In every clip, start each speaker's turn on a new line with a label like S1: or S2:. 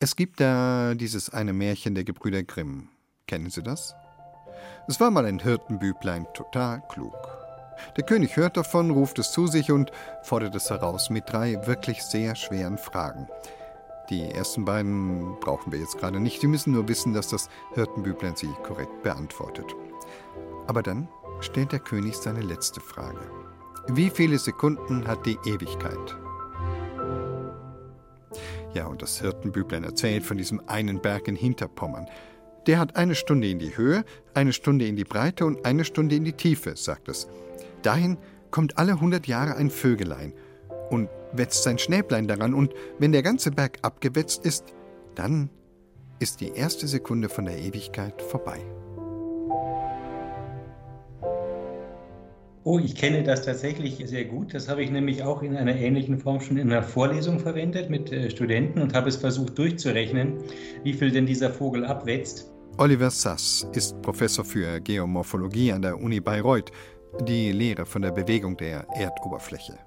S1: Es gibt da dieses eine Märchen der Gebrüder Grimm. Kennen Sie das? Es war mal ein Hirtenbüblein, total klug. Der König hört davon, ruft es zu sich und fordert es heraus mit drei wirklich sehr schweren Fragen. Die ersten beiden brauchen wir jetzt gerade nicht. Sie müssen nur wissen, dass das Hirtenbüblein sie korrekt beantwortet. Aber dann stellt der König seine letzte Frage. Wie viele Sekunden hat die Ewigkeit? Ja, und das Hirtenbüblein erzählt von diesem einen Berg in Hinterpommern. Der hat eine Stunde in die Höhe, eine Stunde in die Breite und eine Stunde in die Tiefe, sagt es. Dahin kommt alle hundert Jahre ein Vögelein und wetzt sein Schnäblein daran, und wenn der ganze Berg abgewetzt ist, dann ist die erste Sekunde von der Ewigkeit vorbei.
S2: Oh, ich kenne das tatsächlich sehr gut. Das habe ich nämlich auch in einer ähnlichen Form schon in einer Vorlesung verwendet mit äh, Studenten und habe es versucht durchzurechnen, wie viel denn dieser Vogel abwetzt.
S1: Oliver Sass ist Professor für Geomorphologie an der Uni Bayreuth, die Lehre von der Bewegung der Erdoberfläche.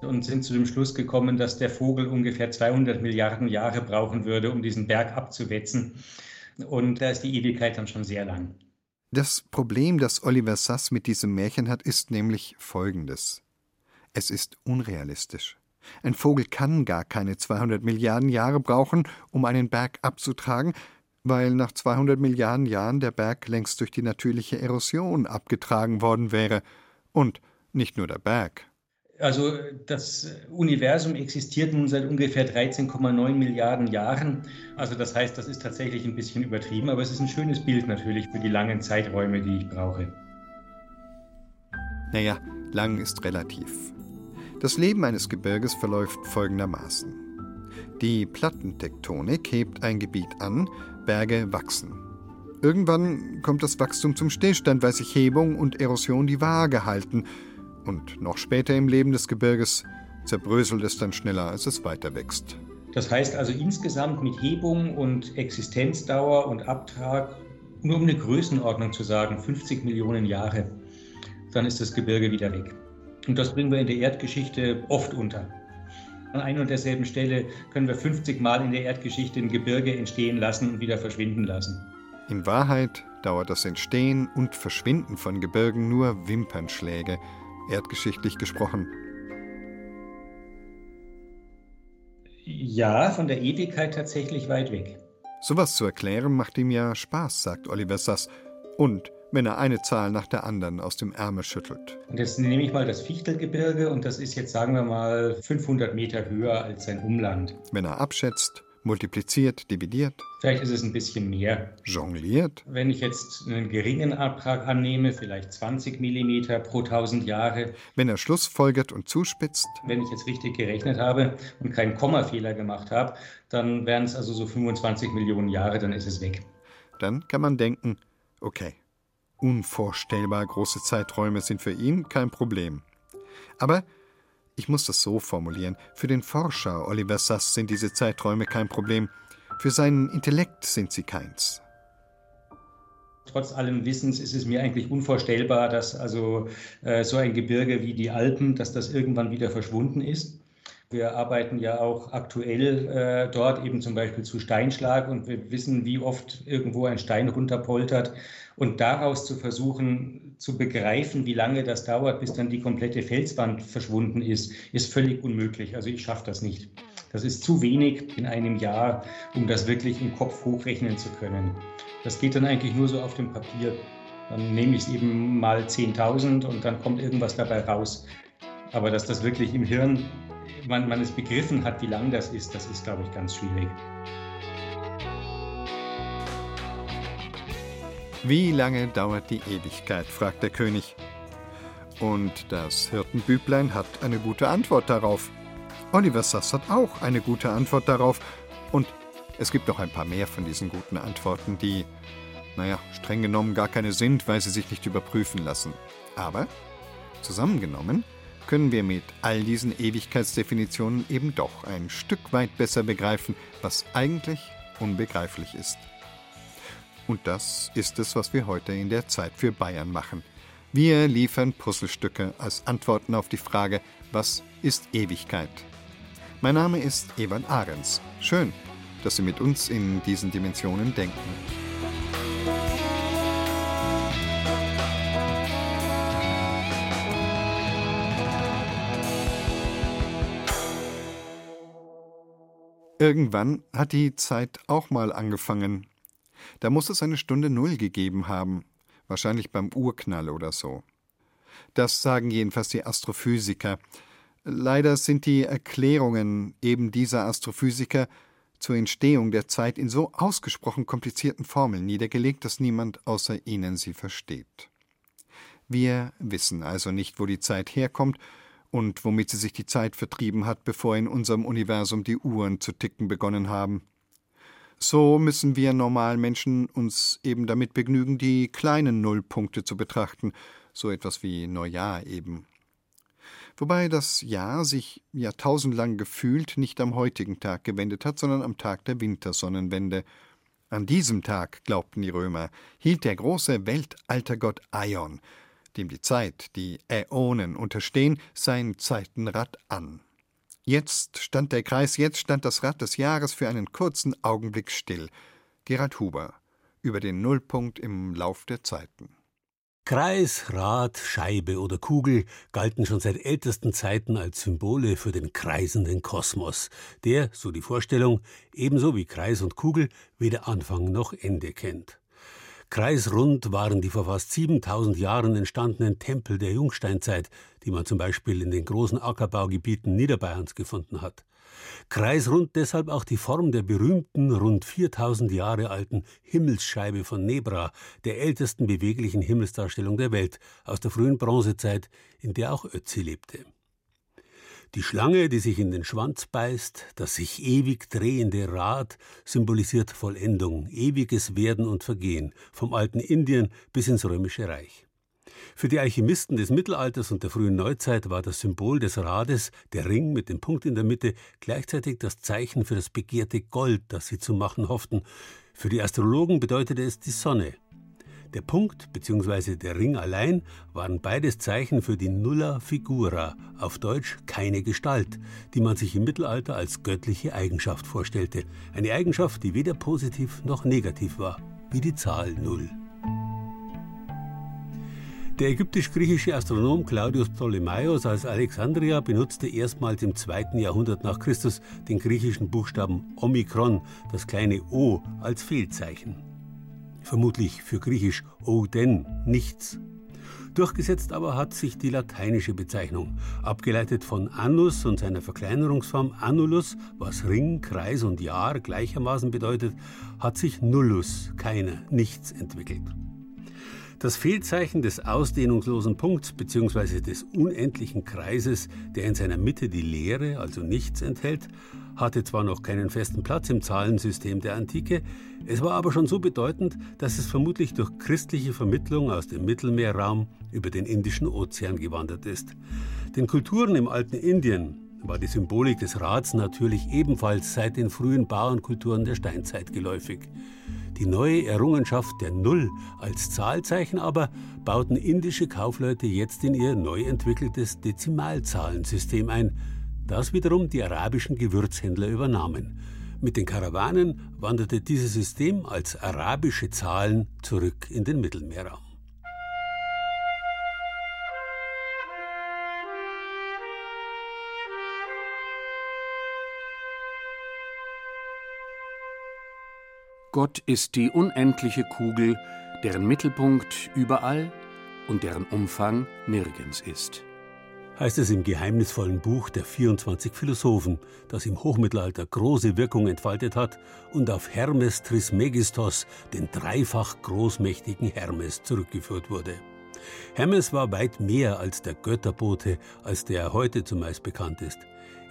S2: Und sind zu dem Schluss gekommen, dass der Vogel ungefähr 200 Milliarden Jahre brauchen würde, um diesen Berg abzuwetzen. Und da ist die Ewigkeit dann schon sehr lang.
S1: Das Problem, das Oliver Sass mit diesem Märchen hat, ist nämlich folgendes. Es ist unrealistisch. Ein Vogel kann gar keine 200 Milliarden Jahre brauchen, um einen Berg abzutragen, weil nach 200 Milliarden Jahren der Berg längst durch die natürliche Erosion abgetragen worden wäre. Und nicht nur der Berg.
S2: Also das Universum existiert nun seit ungefähr 13,9 Milliarden Jahren. Also das heißt, das ist tatsächlich ein bisschen übertrieben, aber es ist ein schönes Bild natürlich für die langen Zeiträume, die ich brauche.
S1: Naja, lang ist relativ. Das Leben eines Gebirges verläuft folgendermaßen. Die Plattentektonik hebt ein Gebiet an, Berge wachsen. Irgendwann kommt das Wachstum zum Stillstand, weil sich Hebung und Erosion die Waage halten. Und noch später im Leben des Gebirges zerbröselt es dann schneller, als es weiter wächst.
S2: Das heißt also insgesamt mit Hebung und Existenzdauer und Abtrag, nur um eine Größenordnung zu sagen, 50 Millionen Jahre, dann ist das Gebirge wieder weg. Und das bringen wir in der Erdgeschichte oft unter. An einer und derselben Stelle können wir 50 Mal in der Erdgeschichte ein Gebirge entstehen lassen und wieder verschwinden lassen.
S1: In Wahrheit dauert das Entstehen und Verschwinden von Gebirgen nur Wimpernschläge, erdgeschichtlich gesprochen.
S2: Ja, von der Ewigkeit tatsächlich weit weg.
S1: Sowas zu erklären macht ihm ja Spaß, sagt Oliver Sass. Und wenn er eine Zahl nach der anderen aus dem Ärmel schüttelt.
S2: Und jetzt nehme ich mal das Fichtelgebirge und das ist jetzt, sagen wir mal, 500 Meter höher als sein Umland.
S1: Wenn er abschätzt, multipliziert, dividiert.
S2: Vielleicht ist es ein bisschen mehr.
S1: Jongliert.
S2: Wenn ich jetzt einen geringen Abtrag annehme, vielleicht 20 Millimeter pro 1000 Jahre.
S1: Wenn er schlussfolgert und zuspitzt.
S2: Wenn ich jetzt richtig gerechnet habe und keinen Kommafehler gemacht habe, dann wären es also so 25 Millionen Jahre, dann ist es weg.
S1: Dann kann man denken, okay, Unvorstellbar große Zeiträume sind für ihn kein Problem. Aber ich muss das so formulieren, für den Forscher Oliver Sass sind diese Zeiträume kein Problem, für seinen Intellekt sind sie keins.
S2: Trotz allem Wissens ist es mir eigentlich unvorstellbar, dass also äh, so ein Gebirge wie die Alpen, dass das irgendwann wieder verschwunden ist. Wir arbeiten ja auch aktuell äh, dort eben zum Beispiel zu Steinschlag und wir wissen, wie oft irgendwo ein Stein runterpoltert. Und daraus zu versuchen zu begreifen, wie lange das dauert, bis dann die komplette Felswand verschwunden ist, ist völlig unmöglich. Also ich schaffe das nicht. Das ist zu wenig in einem Jahr, um das wirklich im Kopf hochrechnen zu können. Das geht dann eigentlich nur so auf dem Papier. Dann nehme ich es eben mal 10.000 und dann kommt irgendwas dabei raus. Aber dass das wirklich im Hirn man, man es begriffen hat, wie lang das ist, das ist, glaube ich, ganz schwierig.
S1: Wie lange dauert die Ewigkeit? fragt der König. Und das Hirtenbüblein hat eine gute Antwort darauf. Oliver Sass hat auch eine gute Antwort darauf. Und es gibt noch ein paar mehr von diesen guten Antworten, die, naja, streng genommen gar keine sind, weil sie sich nicht überprüfen lassen. Aber zusammengenommen können wir mit all diesen Ewigkeitsdefinitionen eben doch ein Stück weit besser begreifen, was eigentlich unbegreiflich ist. Und das ist es, was wir heute in der Zeit für Bayern machen. Wir liefern Puzzlestücke als Antworten auf die Frage, was ist Ewigkeit? Mein Name ist Evan Ahrens. Schön, dass Sie mit uns in diesen Dimensionen denken. Irgendwann hat die Zeit auch mal angefangen. Da muss es eine Stunde Null gegeben haben, wahrscheinlich beim Urknall oder so. Das sagen jedenfalls die Astrophysiker. Leider sind die Erklärungen eben dieser Astrophysiker zur Entstehung der Zeit in so ausgesprochen komplizierten Formeln niedergelegt, dass niemand außer ihnen sie versteht. Wir wissen also nicht, wo die Zeit herkommt und womit sie sich die Zeit vertrieben hat, bevor in unserem Universum die Uhren zu ticken begonnen haben. So müssen wir normalen Menschen uns eben damit begnügen, die kleinen Nullpunkte zu betrachten, so etwas wie Neujahr eben. Wobei das Jahr sich jahrtausendlang gefühlt nicht am heutigen Tag gewendet hat, sondern am Tag der Wintersonnenwende. An diesem Tag, glaubten die Römer, hielt der große Weltaltergott Aion dem die Zeit, die Äonen unterstehen, sein Zeitenrad an. Jetzt stand der Kreis, jetzt stand das Rad des Jahres für einen kurzen Augenblick still. Gerhard Huber über den Nullpunkt im Lauf der Zeiten.
S3: Kreis, Rad, Scheibe oder Kugel galten schon seit ältesten Zeiten als Symbole für den kreisenden Kosmos, der, so die Vorstellung, ebenso wie Kreis und Kugel weder Anfang noch Ende kennt. Kreisrund waren die vor fast 7000 Jahren entstandenen Tempel der Jungsteinzeit, die man zum Beispiel in den großen Ackerbaugebieten Niederbayerns gefunden hat. Kreisrund deshalb auch die Form der berühmten, rund 4000 Jahre alten Himmelsscheibe von Nebra, der ältesten beweglichen Himmelsdarstellung der Welt aus der frühen Bronzezeit, in der auch Ötzi lebte. Die Schlange, die sich in den Schwanz beißt, das sich ewig drehende Rad, symbolisiert Vollendung, ewiges Werden und Vergehen, vom alten Indien bis ins römische Reich. Für die Alchemisten des Mittelalters und der frühen Neuzeit war das Symbol des Rades, der Ring mit dem Punkt in der Mitte, gleichzeitig das Zeichen für das begehrte Gold, das sie zu machen hofften. Für die Astrologen bedeutete es die Sonne, der Punkt bzw. der Ring allein waren beides Zeichen für die Nulla Figura, auf Deutsch keine Gestalt, die man sich im Mittelalter als göttliche Eigenschaft vorstellte. Eine Eigenschaft, die weder positiv noch negativ war, wie die Zahl Null. Der ägyptisch-griechische Astronom Claudius Ptolemaios aus Alexandria benutzte erstmals im zweiten Jahrhundert nach Christus den griechischen Buchstaben Omikron, das kleine O, als Fehlzeichen vermutlich für Griechisch Oden, nichts. Durchgesetzt aber hat sich die lateinische Bezeichnung, abgeleitet von annus und seiner Verkleinerungsform annulus, was Ring, Kreis und Jahr gleichermaßen bedeutet, hat sich nullus, keiner, nichts entwickelt. Das Fehlzeichen des ausdehnungslosen Punkts bzw. des unendlichen Kreises, der in seiner Mitte die Leere, also nichts enthält, hatte zwar noch keinen festen Platz im Zahlensystem der Antike, es war aber schon so bedeutend, dass es vermutlich durch christliche Vermittlung aus dem Mittelmeerraum über den Indischen Ozean gewandert ist. Den Kulturen im alten Indien war die Symbolik des Rats natürlich ebenfalls seit den frühen Bauernkulturen der Steinzeit geläufig. Die neue Errungenschaft der Null als Zahlzeichen aber bauten indische Kaufleute jetzt in ihr neu entwickeltes Dezimalzahlensystem ein, das wiederum die arabischen Gewürzhändler übernahmen. Mit den Karawanen wanderte dieses System als arabische Zahlen zurück in den Mittelmeerraum.
S4: Gott ist die unendliche Kugel, deren Mittelpunkt überall und deren Umfang nirgends ist
S3: heißt es im geheimnisvollen Buch der 24 Philosophen, das im Hochmittelalter große Wirkung entfaltet hat und auf Hermes Trismegistos, den dreifach großmächtigen Hermes, zurückgeführt wurde. Hermes war weit mehr als der Götterbote, als der er heute zumeist bekannt ist.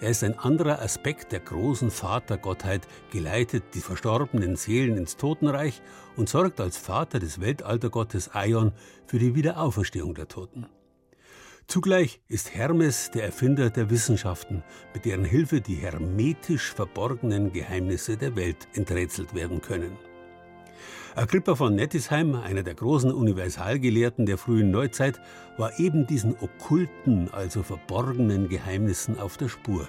S3: Er ist ein anderer Aspekt der großen Vatergottheit, geleitet die verstorbenen Seelen ins Totenreich und sorgt als Vater des Weltaltergottes Aion für die Wiederauferstehung der Toten. Zugleich ist Hermes der Erfinder der Wissenschaften, mit deren Hilfe die hermetisch verborgenen Geheimnisse der Welt enträtselt werden können. Agrippa von Nettisheim, einer der großen Universalgelehrten der frühen Neuzeit, war eben diesen okkulten, also verborgenen Geheimnissen auf der Spur.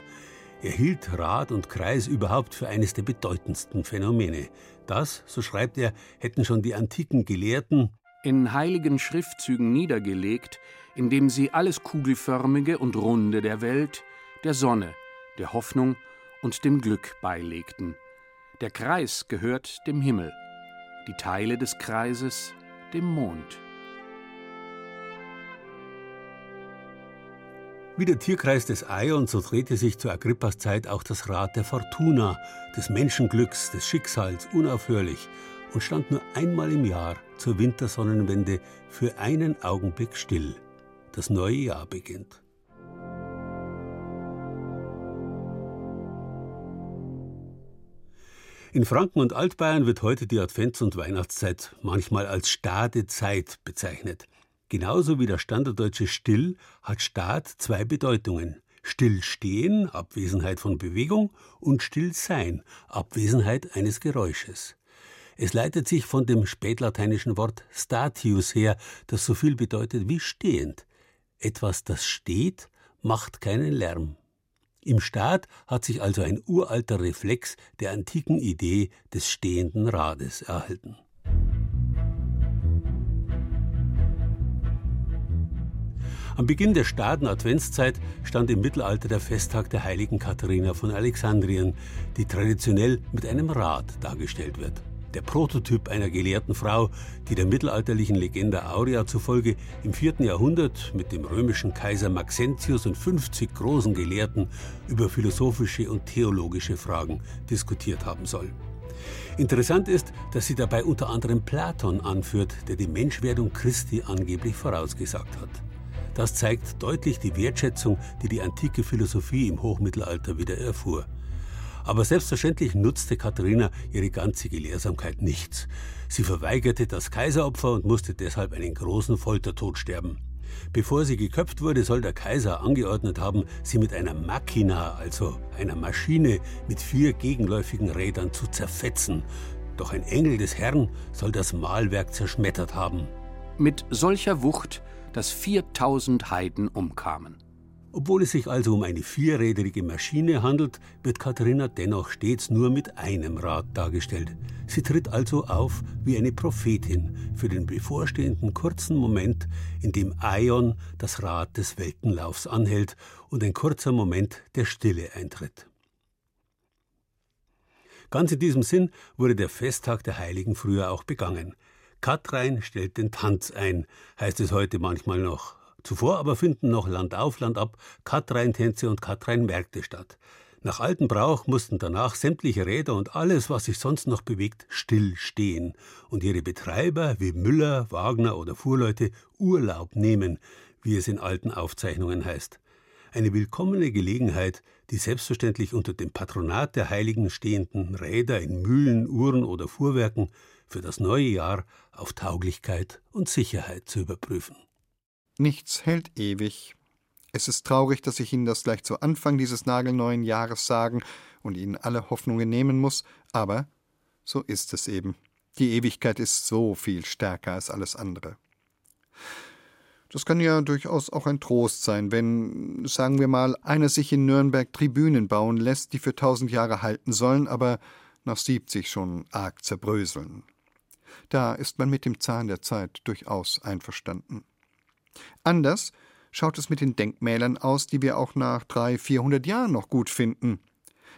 S3: Er hielt Rad und Kreis überhaupt für eines der bedeutendsten Phänomene. Das, so schreibt er, hätten schon die antiken Gelehrten
S4: in heiligen Schriftzügen niedergelegt, indem sie alles Kugelförmige und Runde der Welt, der Sonne, der Hoffnung und dem Glück beilegten. Der Kreis gehört dem Himmel, die Teile des Kreises dem Mond.
S3: Wie der Tierkreis des Eion, so drehte sich zu Agrippas Zeit auch das Rad der Fortuna, des Menschenglücks, des Schicksals unaufhörlich und stand nur einmal im Jahr zur Wintersonnenwende für einen Augenblick still. Das neue Jahr beginnt. In Franken und Altbayern wird heute die Advents- und Weihnachtszeit manchmal als Stadezeit bezeichnet. Genauso wie der standarddeutsche Still hat Staat zwei Bedeutungen. Stillstehen, Abwesenheit von Bewegung, und Stillsein, Abwesenheit eines Geräusches. Es leitet sich von dem spätlateinischen Wort statius her, das so viel bedeutet wie stehend. Etwas, das steht, macht keinen Lärm. Im Staat hat sich also ein uralter Reflex der antiken Idee des stehenden Rades erhalten. Am Beginn der Staaten-Adventszeit stand im Mittelalter der Festtag der heiligen Katharina von Alexandrien, die traditionell mit einem Rad dargestellt wird. Der Prototyp einer gelehrten Frau, die der mittelalterlichen Legende Aurea zufolge im 4. Jahrhundert mit dem römischen Kaiser Maxentius und 50 großen Gelehrten über philosophische und theologische Fragen diskutiert haben soll. Interessant ist, dass sie dabei unter anderem Platon anführt, der die Menschwerdung Christi angeblich vorausgesagt hat. Das zeigt deutlich die Wertschätzung, die die antike Philosophie im Hochmittelalter wieder erfuhr. Aber selbstverständlich nutzte Katharina ihre ganze Gelehrsamkeit nichts. Sie verweigerte das Kaiseropfer und musste deshalb einen großen Foltertod sterben. Bevor sie geköpft wurde, soll der Kaiser angeordnet haben, sie mit einer Machina, also einer Maschine mit vier gegenläufigen Rädern zu zerfetzen. Doch ein Engel des Herrn soll das Mahlwerk zerschmettert haben.
S4: Mit solcher Wucht dass 4000 Heiden umkamen.
S3: Obwohl es sich also um eine vierrädrige Maschine handelt, wird Katharina dennoch stets nur mit einem Rad dargestellt. Sie tritt also auf wie eine Prophetin für den bevorstehenden kurzen Moment, in dem Aion das Rad des Weltenlaufs anhält und ein kurzer Moment der Stille eintritt. Ganz in diesem Sinn wurde der Festtag der Heiligen früher auch begangen. Katrein stellt den Tanz ein, heißt es heute manchmal noch. Zuvor aber finden noch Land auf, Land ab Katrein-Tänze und Katrein-Märkte statt. Nach altem Brauch mussten danach sämtliche Räder und alles, was sich sonst noch bewegt, still stehen und ihre Betreiber wie Müller, Wagner oder Fuhrleute Urlaub nehmen, wie es in alten Aufzeichnungen heißt. Eine willkommene Gelegenheit, die selbstverständlich unter dem Patronat der Heiligen stehenden Räder in Mühlen, Uhren oder Fuhrwerken für das neue Jahr auf Tauglichkeit und Sicherheit zu überprüfen.
S1: Nichts hält ewig. Es ist traurig, dass ich Ihnen das gleich zu Anfang dieses nagelneuen Jahres sagen und Ihnen alle Hoffnungen nehmen muss, aber so ist es eben. Die Ewigkeit ist so viel stärker als alles andere. Das kann ja durchaus auch ein Trost sein, wenn, sagen wir mal, einer sich in Nürnberg Tribünen bauen lässt, die für tausend Jahre halten sollen, aber nach siebzig schon arg zerbröseln. Da ist man mit dem Zahn der Zeit durchaus einverstanden. Anders schaut es mit den Denkmälern aus, die wir auch nach drei, vierhundert Jahren noch gut finden.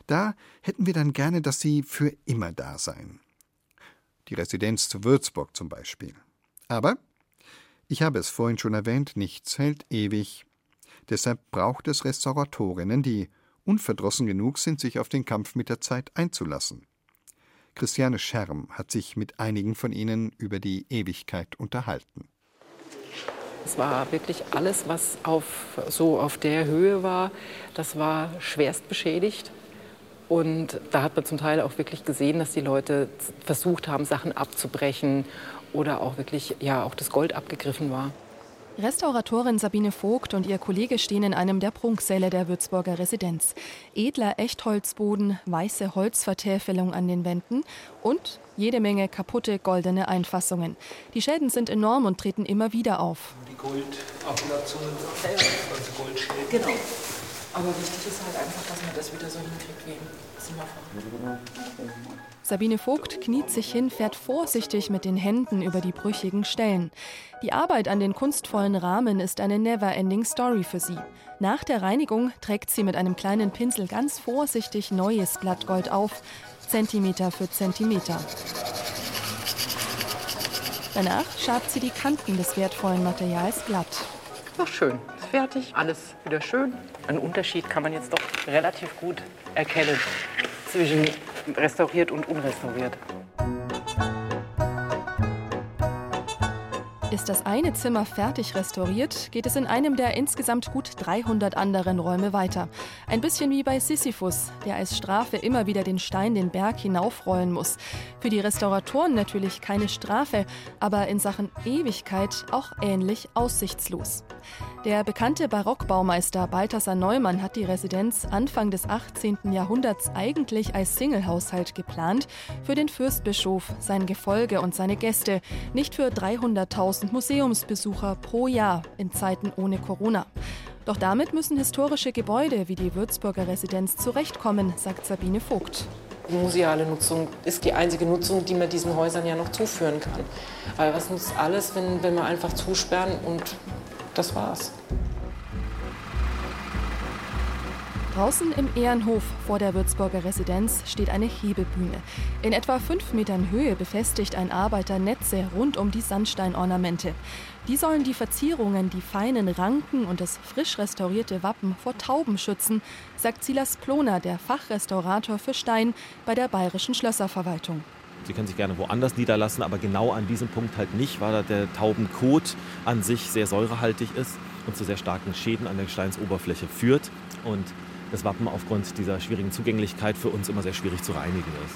S1: Da hätten wir dann gerne, dass sie für immer da seien. Die Residenz zu Würzburg zum Beispiel. Aber, ich habe es vorhin schon erwähnt, nichts hält ewig. Deshalb braucht es Restauratorinnen, die unverdrossen genug sind, sich auf den Kampf mit der Zeit einzulassen. Christiane Scherm hat sich mit einigen von ihnen über die Ewigkeit unterhalten.
S5: Es war wirklich alles, was auf, so auf der Höhe war, das war schwerst beschädigt. Und da hat man zum Teil auch wirklich gesehen, dass die Leute versucht haben, Sachen abzubrechen oder auch wirklich, ja, auch das Gold abgegriffen war.
S6: Restauratorin Sabine Vogt und ihr Kollege stehen in einem der Prunksäle der Würzburger Residenz. Edler Echtholzboden, weiße Holzvertäfelung an den Wänden und jede Menge kaputte goldene Einfassungen. Die Schäden sind enorm und treten immer wieder auf.
S7: Die Goldablatzungen, also Goldschäden. Genau.
S5: Aber wichtig ist halt einfach, dass man das wieder so hinkriegt wie im Zimmerfach.
S6: Sabine Vogt kniet sich hin, fährt vorsichtig mit den Händen über die brüchigen Stellen. Die Arbeit an den kunstvollen Rahmen ist eine never-ending Story für sie. Nach der Reinigung trägt sie mit einem kleinen Pinsel ganz vorsichtig neues Blattgold auf, Zentimeter für Zentimeter. Danach schabt sie die Kanten des wertvollen Materials glatt.
S5: Ach schön, ist fertig, alles wieder schön. Einen Unterschied kann man jetzt doch relativ gut erkennen zwischen restauriert und unrestauriert.
S6: Ist das eine Zimmer fertig restauriert, geht es in einem der insgesamt gut 300 anderen Räume weiter. Ein bisschen wie bei Sisyphus, der als Strafe immer wieder den Stein den Berg hinaufrollen muss. Für die Restauratoren natürlich keine Strafe, aber in Sachen Ewigkeit auch ähnlich aussichtslos. Der bekannte Barockbaumeister Balthasar Neumann hat die Residenz Anfang des 18. Jahrhunderts eigentlich als Singlehaushalt geplant, für den Fürstbischof, sein Gefolge und seine Gäste, nicht für 300.000 Museumsbesucher pro Jahr in Zeiten ohne Corona. Doch damit müssen historische Gebäude wie die Würzburger Residenz zurechtkommen, sagt Sabine Vogt.
S5: Die museale Nutzung ist die einzige Nutzung, die man diesen Häusern ja noch zuführen kann. Weil was nutzt alles, wenn, wenn wir einfach zusperren und das war's.
S6: Draußen im Ehrenhof vor der Würzburger Residenz steht eine Hebebühne. In etwa fünf Metern Höhe befestigt ein Arbeiter Netze rund um die Sandsteinornamente. Die sollen die Verzierungen, die feinen Ranken und das frisch restaurierte Wappen vor Tauben schützen, sagt Silas Ploner, der Fachrestaurator für Stein bei der Bayerischen Schlösserverwaltung.
S7: Sie können sich gerne woanders niederlassen, aber genau an diesem Punkt halt nicht, weil der Taubenkot an sich sehr säurehaltig ist und zu sehr starken Schäden an der Gesteinsoberfläche führt und das Wappen aufgrund dieser schwierigen Zugänglichkeit für uns immer sehr schwierig zu reinigen ist.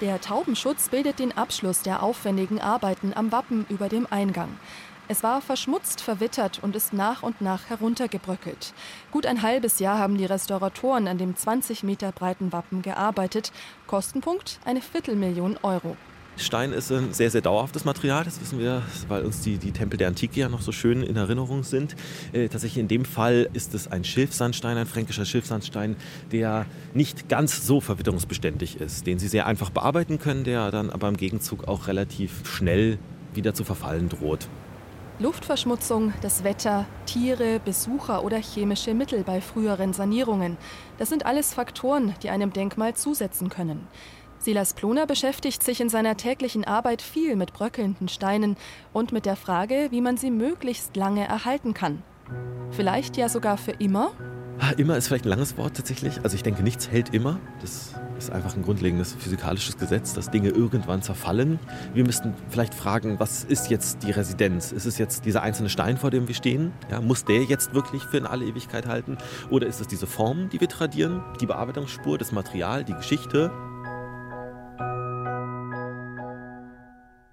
S6: Der Taubenschutz bildet den Abschluss der aufwendigen Arbeiten am Wappen über dem Eingang. Es war verschmutzt, verwittert und ist nach und nach heruntergebröckelt. Gut ein halbes Jahr haben die Restauratoren an dem 20 Meter breiten Wappen gearbeitet. Kostenpunkt eine Viertelmillion Euro.
S7: Stein ist ein sehr, sehr dauerhaftes Material, das wissen wir, weil uns die, die Tempel der Antike ja noch so schön in Erinnerung sind. Äh, tatsächlich in dem Fall ist es ein Schilfsandstein, ein fränkischer Schilfsandstein, der nicht ganz so verwitterungsbeständig ist, den Sie sehr einfach bearbeiten können, der dann aber im Gegenzug auch relativ schnell wieder zu verfallen droht.
S6: Luftverschmutzung, das Wetter, Tiere, Besucher oder chemische Mittel bei früheren Sanierungen. Das sind alles Faktoren, die einem Denkmal zusetzen können. Silas Ploner beschäftigt sich in seiner täglichen Arbeit viel mit bröckelnden Steinen und mit der Frage, wie man sie möglichst lange erhalten kann. Vielleicht ja sogar für immer?
S7: Immer ist vielleicht ein langes Wort tatsächlich. Also ich denke, nichts hält immer. Das ist einfach ein grundlegendes physikalisches Gesetz, dass Dinge irgendwann zerfallen. Wir müssten vielleicht fragen, was ist jetzt die Residenz? Ist es jetzt dieser einzelne Stein, vor dem wir stehen? Ja, muss der jetzt wirklich für in alle Ewigkeit halten? Oder ist es diese Form, die wir tradieren, die Bearbeitungsspur, das Material, die Geschichte?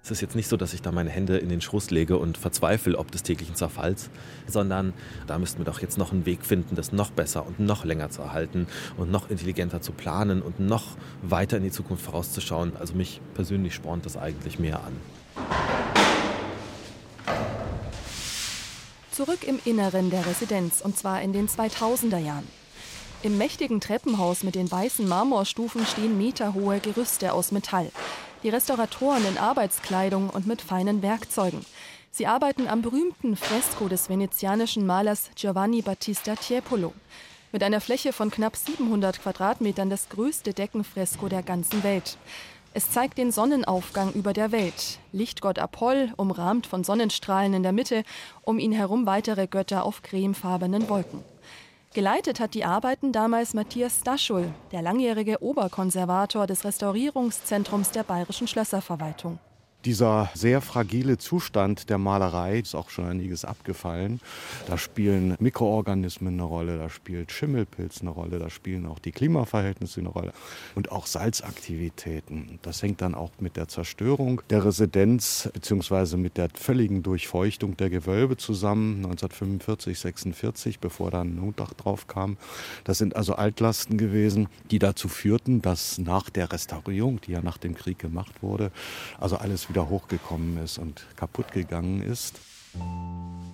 S7: Es ist jetzt nicht so, dass ich da meine Hände in den Schoß lege und verzweifle ob des täglichen Zerfalls, sondern da müssten wir doch jetzt noch einen Weg finden, das noch besser und noch länger zu erhalten und noch intelligenter zu planen und noch weiter in die Zukunft vorauszuschauen. Also mich persönlich spornt das eigentlich mehr an.
S6: Zurück im Inneren der Residenz, und zwar in den 2000er Jahren. Im mächtigen Treppenhaus mit den weißen Marmorstufen stehen meterhohe Gerüste aus Metall die Restauratoren in Arbeitskleidung und mit feinen Werkzeugen. Sie arbeiten am berühmten Fresko des venezianischen Malers Giovanni Battista Tiepolo. Mit einer Fläche von knapp 700 Quadratmetern das größte Deckenfresko der ganzen Welt. Es zeigt den Sonnenaufgang über der Welt. Lichtgott Apoll, umrahmt von Sonnenstrahlen in der Mitte, um ihn herum weitere Götter auf cremefarbenen Wolken. Geleitet hat die Arbeiten damals Matthias Staschul, der langjährige Oberkonservator des Restaurierungszentrums der Bayerischen Schlösserverwaltung.
S8: Dieser sehr fragile Zustand der Malerei ist auch schon einiges abgefallen. Da spielen Mikroorganismen eine Rolle, da spielt Schimmelpilz eine Rolle, da spielen auch die Klimaverhältnisse eine Rolle und auch Salzaktivitäten. Das hängt dann auch mit der Zerstörung der Residenz bzw. mit der völligen Durchfeuchtung der Gewölbe zusammen 1945, 46, bevor dann ein Notdach drauf kam. Das sind also Altlasten gewesen, die dazu führten, dass nach der Restaurierung, die ja nach dem Krieg gemacht wurde, also alles wieder wieder hochgekommen ist und kaputt gegangen ist.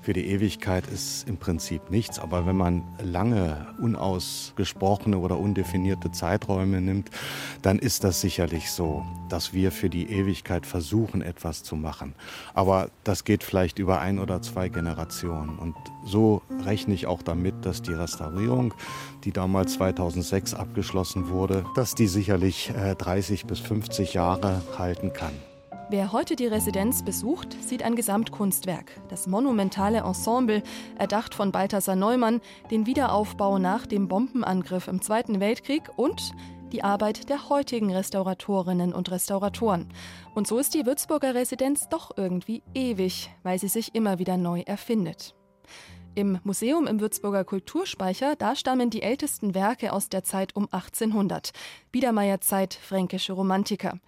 S8: für die Ewigkeit ist im Prinzip nichts, aber wenn man lange unausgesprochene oder undefinierte Zeiträume nimmt, dann ist das sicherlich so, dass wir für die Ewigkeit versuchen, etwas zu machen. Aber das geht vielleicht über ein oder zwei Generationen. Und so rechne ich auch damit, dass die Restaurierung, die damals 2006 abgeschlossen wurde, dass die sicherlich 30 äh, bis 50 Jahre halten kann.
S6: Wer heute die Residenz besucht, sieht ein Gesamtkunstwerk, das monumentale Ensemble, erdacht von Balthasar Neumann, den Wiederaufbau nach dem Bombenangriff im Zweiten Weltkrieg und die Arbeit der heutigen Restauratorinnen und Restauratoren. Und so ist die Würzburger Residenz doch irgendwie ewig, weil sie sich immer wieder neu erfindet. Im Museum im Würzburger Kulturspeicher, da stammen die ältesten Werke aus der Zeit um 1800. Biedermeierzeit, fränkische Romantiker.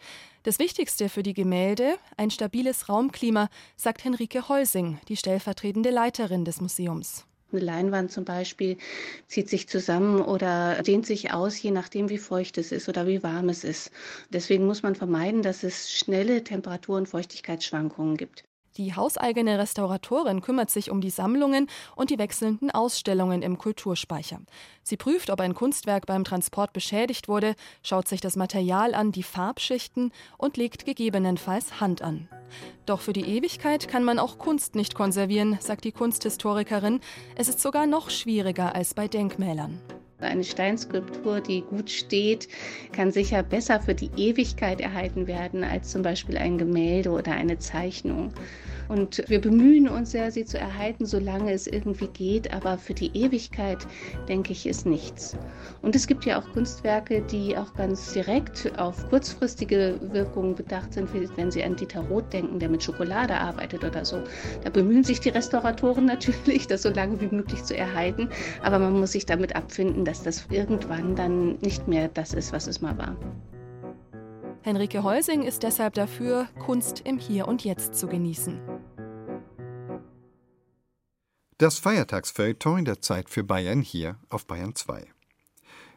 S6: Das Wichtigste für die Gemälde, ein stabiles Raumklima, sagt Henrike Holsing, die stellvertretende Leiterin des Museums.
S9: Eine Leinwand zum Beispiel zieht sich zusammen oder dehnt sich aus, je nachdem, wie feucht es ist oder wie warm es ist. Deswegen muss man vermeiden, dass es schnelle Temperatur- und Feuchtigkeitsschwankungen gibt.
S6: Die hauseigene Restauratorin kümmert sich um die Sammlungen und die wechselnden Ausstellungen im Kulturspeicher. Sie prüft, ob ein Kunstwerk beim Transport beschädigt wurde, schaut sich das Material an, die Farbschichten und legt gegebenenfalls Hand an. Doch für die Ewigkeit kann man auch Kunst nicht konservieren, sagt die Kunsthistorikerin. Es ist sogar noch schwieriger als bei Denkmälern.
S9: Eine Steinskulptur, die gut steht, kann sicher besser für die Ewigkeit erhalten werden als zum Beispiel ein Gemälde oder eine Zeichnung. Und wir bemühen uns sehr, sie zu erhalten, solange es irgendwie geht. Aber für die Ewigkeit, denke ich, ist nichts. Und es gibt ja auch Kunstwerke, die auch ganz direkt auf kurzfristige Wirkungen bedacht sind, wenn Sie an Dieter Roth denken, der mit Schokolade arbeitet oder so. Da bemühen sich die Restauratoren natürlich, das so lange wie möglich zu erhalten. Aber man muss sich damit abfinden, dass das irgendwann dann nicht mehr das ist, was es mal war.
S6: Henrike Heusing ist deshalb dafür, Kunst im Hier und Jetzt zu genießen.
S1: Das Feiertagsfeuilleton in der Zeit für Bayern hier auf Bayern 2.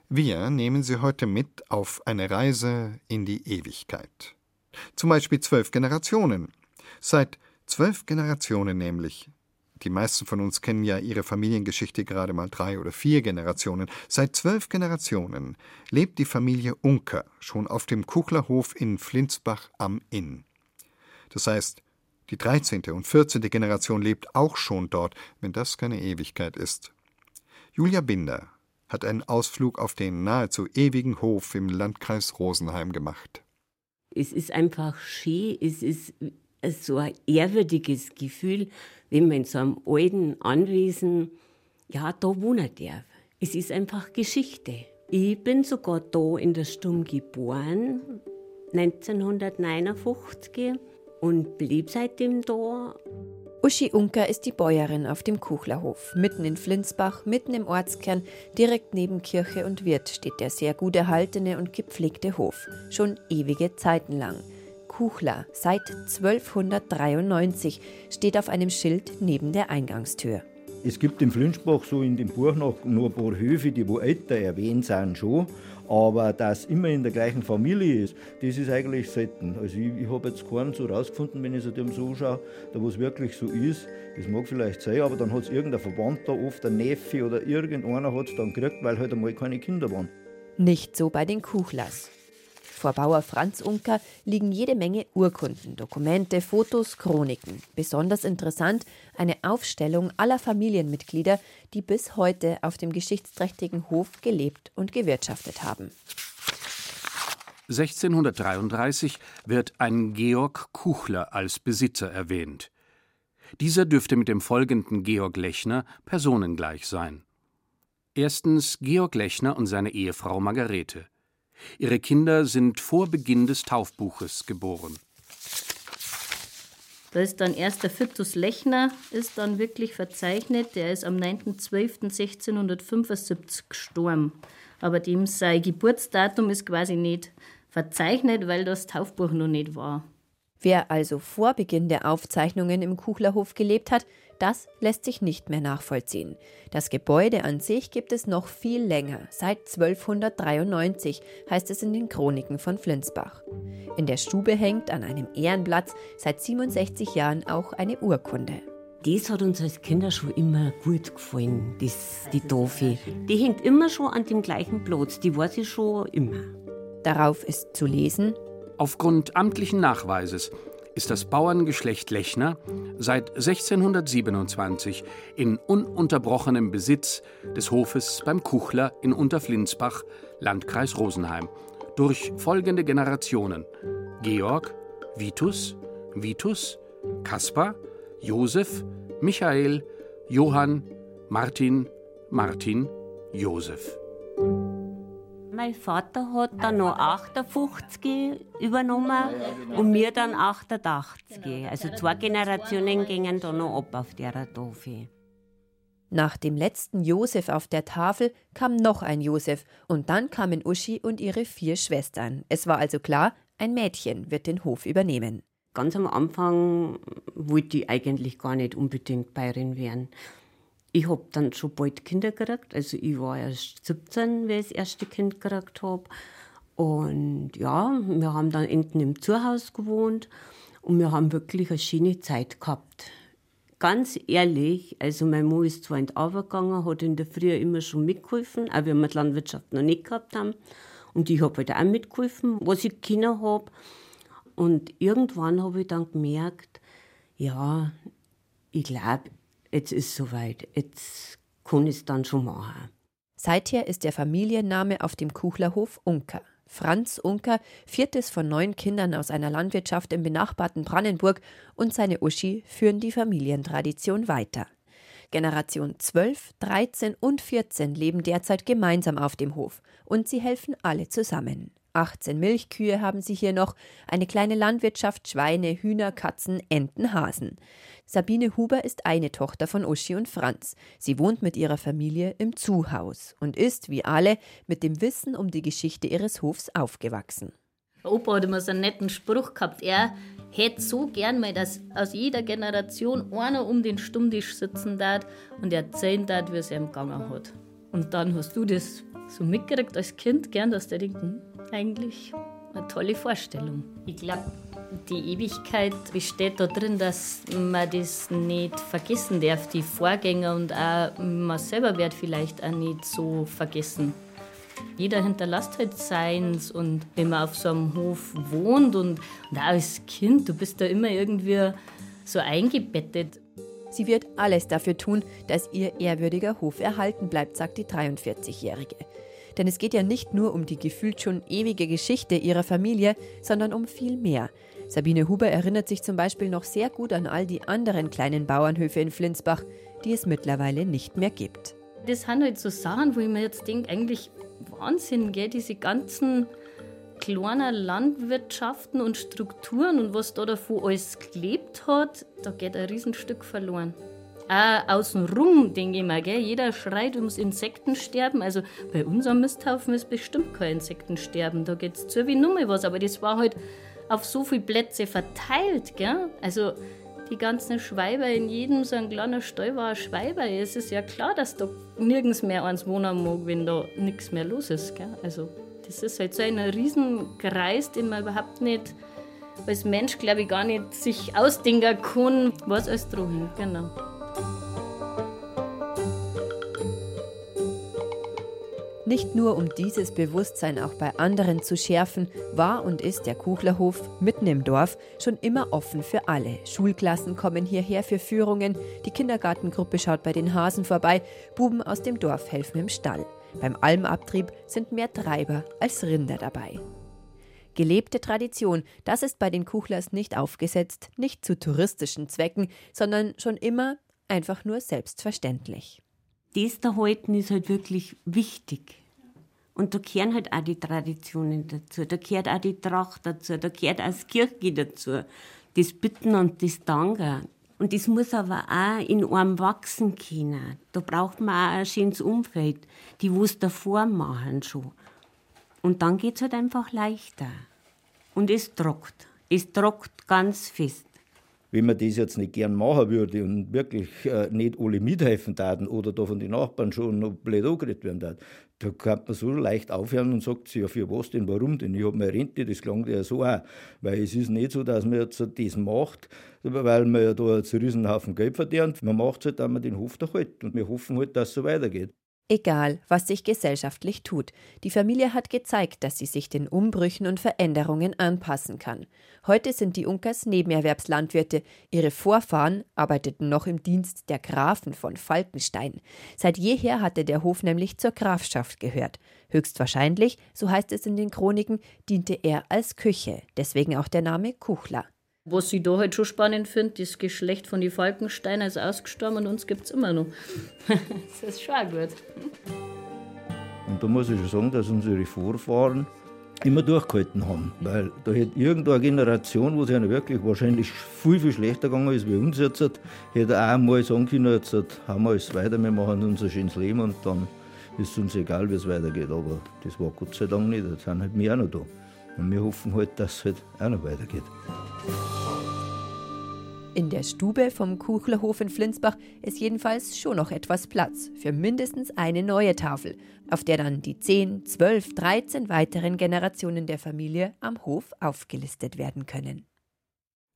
S1: Wir nehmen Sie heute mit auf eine Reise in die Ewigkeit. Zum Beispiel zwölf Generationen. Seit zwölf Generationen nämlich die meisten von uns kennen ja ihre Familiengeschichte gerade mal drei oder vier Generationen. Seit zwölf Generationen lebt die Familie Unker schon auf dem Kuchlerhof in Flinsbach am Inn. Das heißt, die 13. und 14. Generation lebt auch schon dort, wenn das keine Ewigkeit ist. Julia Binder hat einen Ausflug auf den nahezu ewigen Hof im Landkreis Rosenheim gemacht.
S10: Es ist einfach schön, es ist so ein ehrwürdiges Gefühl, wenn man in so einem alten Anwesen, ja, da wohnen darf. Es ist einfach Geschichte. Ich bin sogar da in der Stumm geboren, 1959, und blieb seitdem da.
S11: Uschi Unker ist die Bäuerin auf dem Kuchlerhof. Mitten in Flinsbach, mitten im Ortskern, direkt neben Kirche und Wirt steht der sehr gut erhaltene und gepflegte Hof. Schon ewige Zeiten lang. Kuchler seit 1293 steht auf einem Schild neben der Eingangstür.
S12: Es gibt in Flünschbach so in dem Buch noch nur ein paar Höfe, die wo älter erwähnt sind schon. Aber dass immer in der gleichen Familie ist, das ist eigentlich selten. Also ich, ich habe jetzt keinen so rausgefunden, wenn ich es dem so schaue, da wo es wirklich so ist. Das mag vielleicht sein, aber dann hat es irgendein Verwandter, oft ein Neffe oder irgendeiner hat es dann gekriegt, weil halt einmal keine Kinder waren.
S11: Nicht so bei den Kuchlers. Vor Bauer Franz Unker liegen jede Menge Urkunden, Dokumente, Fotos, Chroniken. Besonders interessant eine Aufstellung aller Familienmitglieder, die bis heute auf dem geschichtsträchtigen Hof gelebt und gewirtschaftet haben.
S4: 1633 wird ein Georg Kuchler als Besitzer erwähnt. Dieser dürfte mit dem folgenden Georg Lechner personengleich sein. Erstens Georg Lechner und seine Ehefrau Margarete. Ihre Kinder sind vor Beginn des Taufbuches geboren.
S13: Da ist dann erst der Fittus Lechner, ist dann wirklich verzeichnet. Der ist am 9.12.1675 gestorben. Aber dem sein Geburtsdatum ist quasi nicht verzeichnet, weil das Taufbuch noch nicht war.
S11: Wer also vor Beginn der Aufzeichnungen im Kuchlerhof gelebt hat, das lässt sich nicht mehr nachvollziehen. Das Gebäude an sich gibt es noch viel länger, seit 1293, heißt es in den Chroniken von Flinsbach. In der Stube hängt an einem Ehrenplatz seit 67 Jahren auch eine Urkunde.
S10: Das hat uns als Kinder schon immer gut gefallen, das, die Tafel. Die hängt immer schon an dem gleichen Platz, die weiß ich schon immer.
S11: Darauf ist zu lesen:
S4: Aufgrund amtlichen Nachweises ist das Bauerngeschlecht Lechner seit 1627 in ununterbrochenem Besitz des Hofes beim Kuchler in Unterflinsbach, Landkreis Rosenheim, durch folgende Generationen: Georg, Vitus, Vitus, Kaspar, Josef, Michael, Johann, Martin, Martin, Josef.
S10: Mein Vater hat dann noch 58 übernommen und mir dann 88. Also zwei Generationen gingen da noch ab auf der Tafel.
S11: Nach dem letzten Josef auf der Tafel kam noch ein Josef und dann kamen Uschi und ihre vier Schwestern. Es war also klar, ein Mädchen wird den Hof übernehmen.
S10: Ganz am Anfang wollte ich eigentlich gar nicht unbedingt Bayerin werden. Ich habe dann schon bald Kinder gekriegt. Also ich war erst 17, wie ich das erste Kind gekriegt habe. Und ja, wir haben dann hinten im Zuhause gewohnt und wir haben wirklich eine schöne Zeit gehabt. Ganz ehrlich, also mein Mann ist zwar in die hat in der Früh immer schon mitgeholfen, auch wenn wir die Landwirtschaft noch nicht gehabt haben. Und ich habe halt auch mitgeholfen, was ich Kinder habe. Und irgendwann habe ich dann gemerkt, ja, ich glaube, jetzt ist soweit, jetzt kann ich es dann schon machen.
S11: Seither ist der Familienname auf dem Kuchlerhof Unker. Franz Unker, viertes von neun Kindern aus einer Landwirtschaft im benachbarten Brandenburg und seine Uschi führen die Familientradition weiter. Generation 12, 13 und 14 leben derzeit gemeinsam auf dem Hof und sie helfen alle zusammen. 18 Milchkühe haben sie hier noch, eine kleine Landwirtschaft, Schweine, Hühner, Katzen, Enten, Hasen. Sabine Huber ist eine Tochter von Uschi und Franz. Sie wohnt mit ihrer Familie im Zuhaus und ist, wie alle, mit dem Wissen um die Geschichte ihres Hofs aufgewachsen.
S13: Opa hat immer so einen netten Spruch gehabt. Er hätte so gern mal, dass aus jeder Generation einer um den Stummtisch sitzen darf und erzählen darf, wie es ihm gegangen hat. Und dann hast du das so mitgekriegt als Kind, gern, dass der denkt, hm, eigentlich eine tolle Vorstellung. Ich glaube, die Ewigkeit besteht darin, dass man das nicht vergessen darf, die Vorgänger und auch man selber wird vielleicht auch nicht so vergessen. Jeder hinterlässt halt seins und wenn man auf so einem Hof wohnt und, und auch als Kind, du bist da immer irgendwie so eingebettet.
S11: Sie wird alles dafür tun, dass ihr ehrwürdiger Hof erhalten bleibt, sagt die 43-Jährige. Denn es geht ja nicht nur um die gefühlt schon ewige Geschichte ihrer Familie, sondern um viel mehr. Sabine Huber erinnert sich zum Beispiel noch sehr gut an all die anderen kleinen Bauernhöfe in Flinsbach, die es mittlerweile nicht mehr gibt.
S13: Das sind halt so Sachen, wo ich mir jetzt denke, eigentlich Wahnsinn, gell? diese ganzen kleinen Landwirtschaften und Strukturen und was da davon alles gelebt hat, da geht ein Riesenstück verloren auch außenrum, denke ich mal. Gell? Jeder schreit ums Insektensterben. Also bei unserem Misthaufen ist bestimmt kein Insektensterben. Da geht es zu wie Nummer was. Aber das war halt auf so viele Plätze verteilt. Gell? Also die ganzen Schweiber, in jedem so ein kleiner Stall war ein Schweiber. Es ist ja klar, dass da nirgends mehr eins wohnen mag, wenn da nichts mehr los ist. Gell? Also das ist halt so ein Riesenkreis, den man überhaupt nicht als Mensch, glaube ich, gar nicht sich ausdenken kann, was alles drum Genau.
S11: Nicht nur um dieses Bewusstsein auch bei anderen zu schärfen, war und ist der Kuchlerhof mitten im Dorf schon immer offen für alle. Schulklassen kommen hierher für Führungen, die Kindergartengruppe schaut bei den Hasen vorbei, Buben aus dem Dorf helfen im Stall. Beim Almabtrieb sind mehr Treiber als Rinder dabei. Gelebte Tradition, das ist bei den Kuchlers nicht aufgesetzt, nicht zu touristischen Zwecken, sondern schon immer einfach nur selbstverständlich
S10: das da halten ist halt wirklich wichtig. Und da gehören halt auch die Traditionen dazu, da gehört auch die Tracht dazu, da gehört auch das Kirche dazu, das Bitten und das Danken. Und das muss aber auch in einem wachsen können. Da braucht man auch ein schönes Umfeld, die es davor machen schon. Und dann geht es halt einfach leichter. Und es trockt. Es trockt ganz fest.
S12: Wenn man das jetzt nicht gern machen würde und wirklich äh, nicht alle mithelfen taten oder da von den Nachbarn schon noch blöd angeredet werden tat, da kann man so leicht aufhören und sagt sich, ja, für was denn, warum denn? Ich habe meine Rente, das klang ja so auch. Weil es ist nicht so, dass man jetzt das macht, weil man ja da einen Riesenhaufen Geld verdient. Man macht es halt, dass man den Hof da hält. Und wir hoffen halt, dass es so weitergeht.
S11: Egal, was sich gesellschaftlich tut, die Familie hat gezeigt, dass sie sich den Umbrüchen und Veränderungen anpassen kann. Heute sind die Unkers Nebenerwerbslandwirte. Ihre Vorfahren arbeiteten noch im Dienst der Grafen von Falkenstein. Seit jeher hatte der Hof nämlich zur Grafschaft gehört. Höchstwahrscheinlich, so heißt es in den Chroniken, diente er als Küche, deswegen auch der Name Kuchler.
S13: Was ich da halt schon spannend finde, das Geschlecht von den Falkensteiner ist ausgestorben und uns gibt es immer noch. das ist schon gut.
S12: Und da muss ich schon sagen, dass unsere Vorfahren immer durchgehalten haben. Weil da hätte irgendeine Generation, wo es ihnen wirklich wahrscheinlich viel, viel schlechter gegangen ist wie uns jetzt, hätte auch mal sagen können, jetzt haben wir alles weiter, wir machen unser schönes Leben und dann ist es uns egal, wie es weitergeht. Aber das war Gott sei Dank nicht. Jetzt sind halt wir auch noch da. Und wir hoffen halt, dass es halt auch noch weitergeht.
S11: In der Stube vom Kuchlerhof in Flinsbach ist jedenfalls schon noch etwas Platz für mindestens eine neue Tafel, auf der dann die 10, 12, 13 weiteren Generationen der Familie am Hof aufgelistet werden können.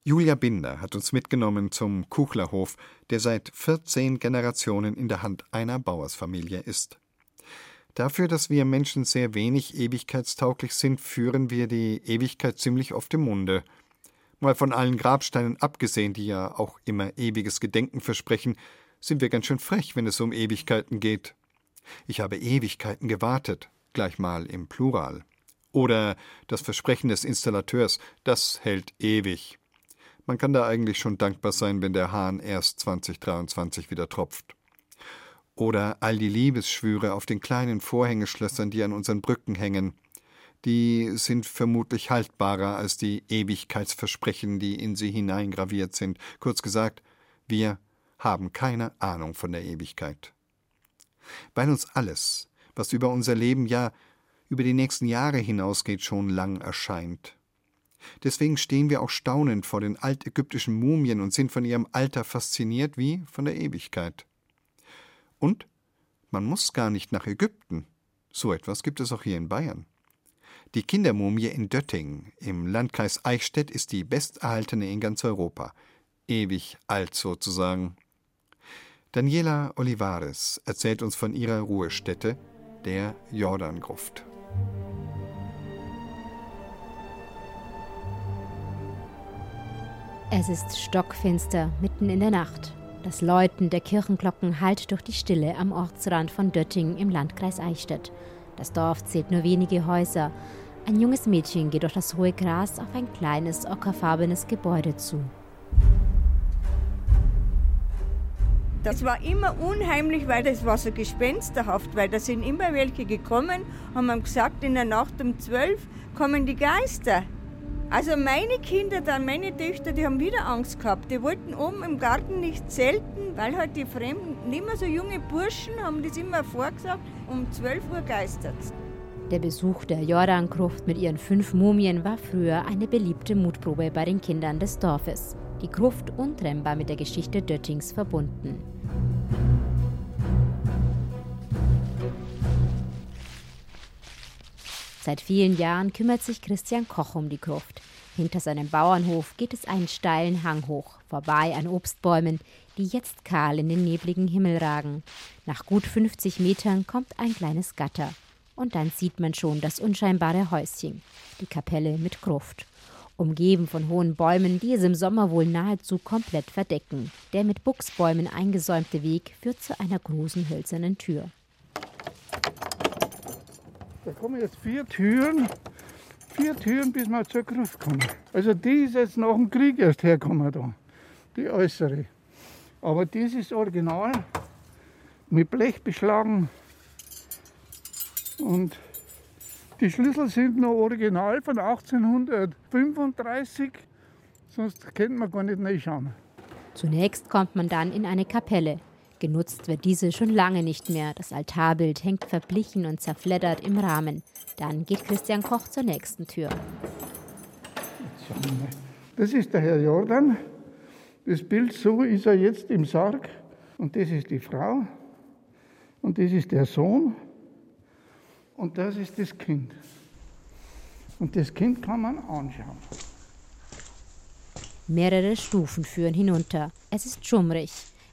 S1: Julia Binder hat uns mitgenommen zum Kuchlerhof, der seit 14 Generationen in der Hand einer Bauersfamilie ist. Dafür, dass wir Menschen sehr wenig ewigkeitstauglich sind, führen wir die Ewigkeit ziemlich oft im Munde – Mal von allen Grabsteinen abgesehen, die ja auch immer ewiges Gedenken versprechen, sind wir ganz schön frech, wenn es um Ewigkeiten geht. Ich habe Ewigkeiten gewartet, gleich mal im Plural. Oder das Versprechen des Installateurs, das hält ewig. Man kann da eigentlich schon dankbar sein, wenn der Hahn erst 2023 wieder tropft. Oder all die Liebesschwüre auf den kleinen Vorhängeschlössern, die an unseren Brücken hängen die sind vermutlich haltbarer als die Ewigkeitsversprechen, die in sie hineingraviert sind. Kurz gesagt, wir haben keine Ahnung von der Ewigkeit. Weil uns alles, was über unser Leben ja über die nächsten Jahre hinausgeht, schon lang erscheint. Deswegen stehen wir auch staunend vor den altägyptischen Mumien und sind von ihrem Alter fasziniert wie von der Ewigkeit. Und man muss gar nicht nach Ägypten. So etwas gibt es auch hier in Bayern. Die Kindermumie in Döttingen im Landkreis Eichstätt ist die besterhaltene in ganz Europa. Ewig alt sozusagen. Daniela Olivares erzählt uns von ihrer Ruhestätte, der Jordangruft.
S14: Es ist stockfinster mitten in der Nacht. Das Läuten der Kirchenglocken hallt durch die Stille am Ortsrand von Döttingen im Landkreis Eichstätt. Das Dorf zählt nur wenige Häuser. Ein junges Mädchen geht durch das hohe Gras auf ein kleines, ockerfarbenes Gebäude zu.
S15: Das war immer unheimlich, weil das war so gespensterhaft, weil da sind immer welche gekommen, haben gesagt, in der Nacht um zwölf kommen die Geister. Also meine Kinder dann, meine Töchter, die haben wieder Angst gehabt. Die wollten oben im Garten nicht zelten, weil halt die Fremden, nicht mehr so junge Burschen, haben das immer vorgesagt, um 12 Uhr geistert
S14: Der Besuch der Jordan-Gruft mit ihren fünf Mumien war früher eine beliebte Mutprobe bei den Kindern des Dorfes. Die Gruft untrennbar mit der Geschichte Döttings verbunden. Seit vielen Jahren kümmert sich Christian Koch um die Gruft. Hinter seinem Bauernhof geht es einen steilen Hang hoch, vorbei an Obstbäumen, die jetzt kahl in den nebligen Himmel ragen. Nach gut 50 Metern kommt ein kleines Gatter. Und dann sieht man schon das unscheinbare Häuschen, die Kapelle mit Gruft. Umgeben von hohen Bäumen, die es im Sommer wohl nahezu komplett verdecken. Der mit Buchsbäumen eingesäumte Weg führt zu einer großen hölzernen Tür.
S16: Da kommen jetzt vier Türen, vier Türen, bis wir zur Gruft kommen. Also die ist jetzt nach dem Krieg erst hergekommen da, die äußere. Aber das ist original, mit Blech beschlagen. Und die Schlüssel sind noch original von 1835, sonst kennt man gar nicht reinschauen.
S14: Zunächst kommt man dann in eine Kapelle. Genutzt wird diese schon lange nicht mehr. Das Altarbild hängt verblichen und zerfleddert im Rahmen. Dann geht Christian Koch zur nächsten Tür.
S16: Das ist der Herr Jordan. Das Bild, so ist er jetzt im Sarg. Und das ist die Frau. Und das ist der Sohn. Und das ist das Kind. Und das Kind kann man anschauen.
S14: Mehrere Stufen führen hinunter. Es ist schummrig.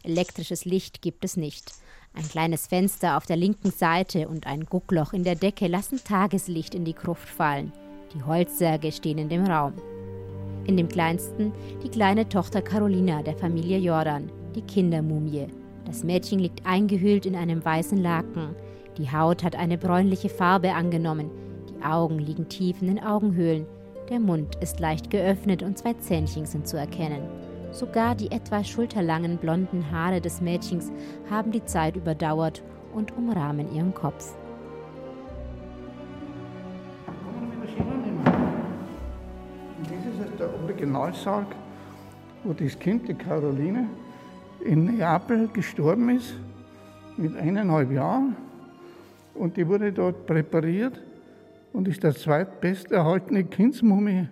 S14: Elektrisches Licht gibt es nicht. Ein kleines Fenster auf der linken Seite und ein Guckloch in der Decke lassen Tageslicht in die Gruft fallen. Die Holzsärge stehen in dem Raum. In dem kleinsten die kleine Tochter Carolina der Familie Jordan, die Kindermumie. Das Mädchen liegt eingehüllt in einem weißen Laken. Die Haut hat eine bräunliche Farbe angenommen. Die Augen liegen tief in den Augenhöhlen. Der Mund ist leicht geöffnet und zwei Zähnchen sind zu erkennen. Sogar die etwa schulterlangen blonden Haare des Mädchens haben die Zeit überdauert und umrahmen ihren Kopf.
S16: Das ist der Originalsarg, wo das Kind, die Caroline, in Neapel gestorben ist, mit eineinhalb Jahren. Und die wurde dort präpariert und ist der zweitbest erhaltene Kindsmumie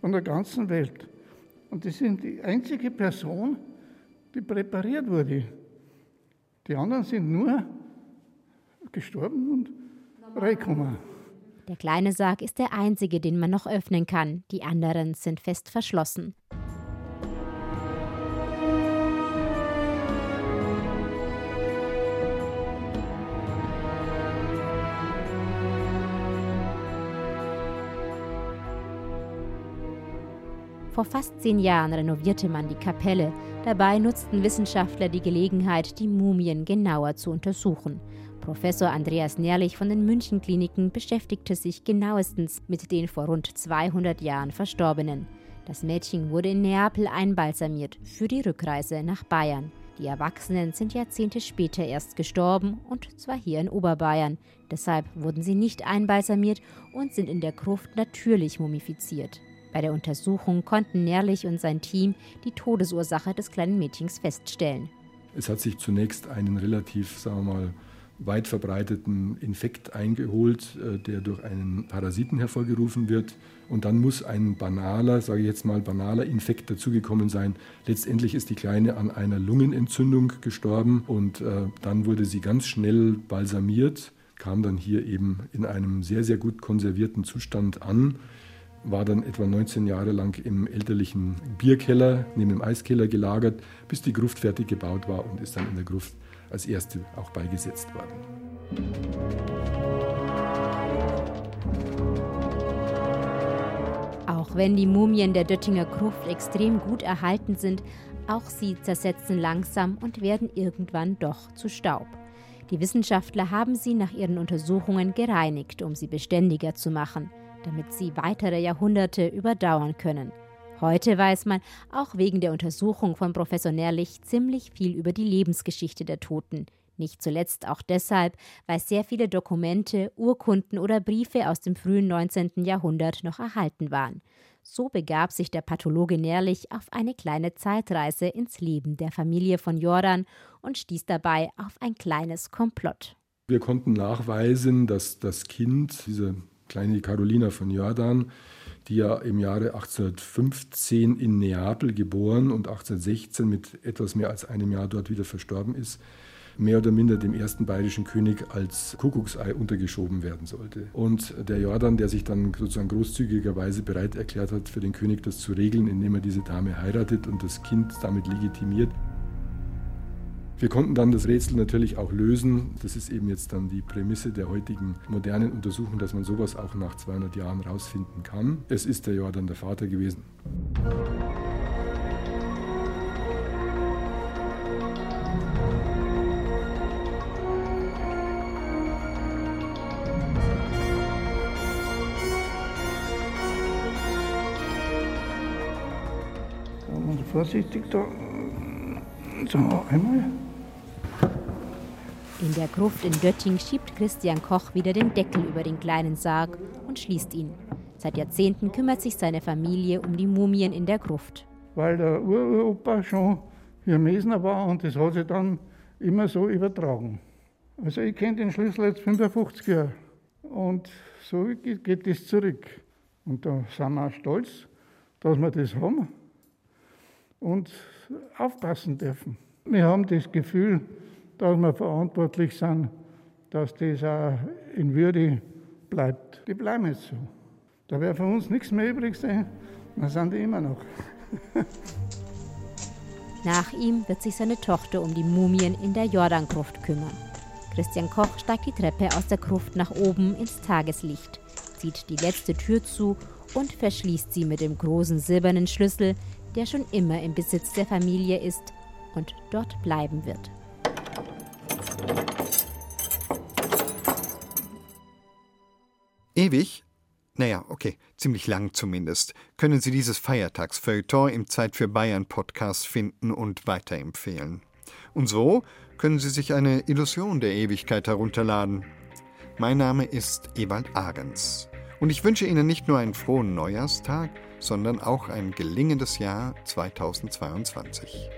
S16: von der ganzen Welt. Und das sind die einzige Person, die präpariert wurde. Die anderen sind nur gestorben und reingekommen.
S14: Der kleine Sarg ist der einzige, den man noch öffnen kann. Die anderen sind fest verschlossen. Vor fast zehn Jahren renovierte man die Kapelle. Dabei nutzten Wissenschaftler die Gelegenheit, die Mumien genauer zu untersuchen. Professor Andreas Nährlich von den München-Kliniken beschäftigte sich genauestens mit den vor rund 200 Jahren Verstorbenen. Das Mädchen wurde in Neapel einbalsamiert für die Rückreise nach Bayern. Die Erwachsenen sind Jahrzehnte später erst gestorben und zwar hier in Oberbayern. Deshalb wurden sie nicht einbalsamiert und sind in der Gruft natürlich mumifiziert. Bei der Untersuchung konnten Nährlich und sein Team die Todesursache des kleinen Mädchens feststellen.
S17: Es hat sich zunächst einen relativ, sagen wir mal, weit verbreiteten Infekt eingeholt, äh, der durch einen Parasiten hervorgerufen wird. Und dann muss ein banaler, sage ich jetzt mal, banaler Infekt dazugekommen sein. Letztendlich ist die Kleine an einer Lungenentzündung gestorben und äh, dann wurde sie ganz schnell balsamiert, kam dann hier eben in einem sehr, sehr gut konservierten Zustand an war dann etwa 19 Jahre lang im elterlichen Bierkeller, neben dem Eiskeller gelagert, bis die Gruft fertig gebaut war und ist dann in der Gruft als erste auch beigesetzt worden.
S14: Auch wenn die Mumien der Döttinger Gruft extrem gut erhalten sind, auch sie zersetzen langsam und werden irgendwann doch zu Staub. Die Wissenschaftler haben sie nach ihren Untersuchungen gereinigt, um sie beständiger zu machen damit sie weitere Jahrhunderte überdauern können. Heute weiß man, auch wegen der Untersuchung von Professor Nährlich, ziemlich viel über die Lebensgeschichte der Toten. Nicht zuletzt auch deshalb, weil sehr viele Dokumente, Urkunden oder Briefe aus dem frühen 19. Jahrhundert noch erhalten waren. So begab sich der Pathologe Nährlich auf eine kleine Zeitreise ins Leben der Familie von Jordan und stieß dabei auf ein kleines Komplott.
S17: Wir konnten nachweisen, dass das Kind, diese kleine Carolina von Jordan, die ja im Jahre 1815 in Neapel geboren und 1816 mit etwas mehr als einem Jahr dort wieder verstorben ist, mehr oder minder dem ersten bayerischen König als Kuckucksei untergeschoben werden sollte. Und der Jordan, der sich dann sozusagen großzügigerweise bereit erklärt hat, für den König das zu regeln, indem er diese Dame heiratet und das Kind damit legitimiert, wir konnten dann das Rätsel natürlich auch lösen. Das ist eben jetzt dann die Prämisse der heutigen modernen Untersuchung, dass man sowas auch nach 200 Jahren rausfinden kann. Es ist der Jordan der Vater gewesen.
S16: Vorsichtig da. So, einmal.
S14: In der Gruft in Göttingen schiebt Christian Koch wieder den Deckel über den kleinen Sarg und schließt ihn. Seit Jahrzehnten kümmert sich seine Familie um die Mumien in der Gruft.
S16: Weil der Uropa schon hier Mesner war und das hat sich dann immer so übertragen. Also ich kenne den Schlüssel jetzt 55 Jahre und so geht das zurück. Und da sind wir auch stolz, dass wir das haben. und aufpassen dürfen. Wir haben das Gefühl, dass wir verantwortlich sind, dass das auch in Würde bleibt. Die bleiben jetzt so. Da wäre von uns nichts mehr übrig sein, dann sind die immer noch.
S14: Nach ihm wird sich seine Tochter um die Mumien in der Jordankruft kümmern. Christian Koch steigt die Treppe aus der Gruft nach oben ins Tageslicht, zieht die letzte Tür zu und verschließt sie mit dem großen silbernen Schlüssel, der schon immer im Besitz der Familie ist und dort bleiben wird.
S1: Ewig? Naja, okay, ziemlich lang zumindest. Können Sie dieses Feiertagsfeuilleton im Zeit für Bayern Podcast finden und weiterempfehlen. Und so können Sie sich eine Illusion der Ewigkeit herunterladen. Mein Name ist Ewald Ahrens und ich wünsche Ihnen nicht nur einen frohen Neujahrstag, sondern auch ein gelingendes Jahr 2022.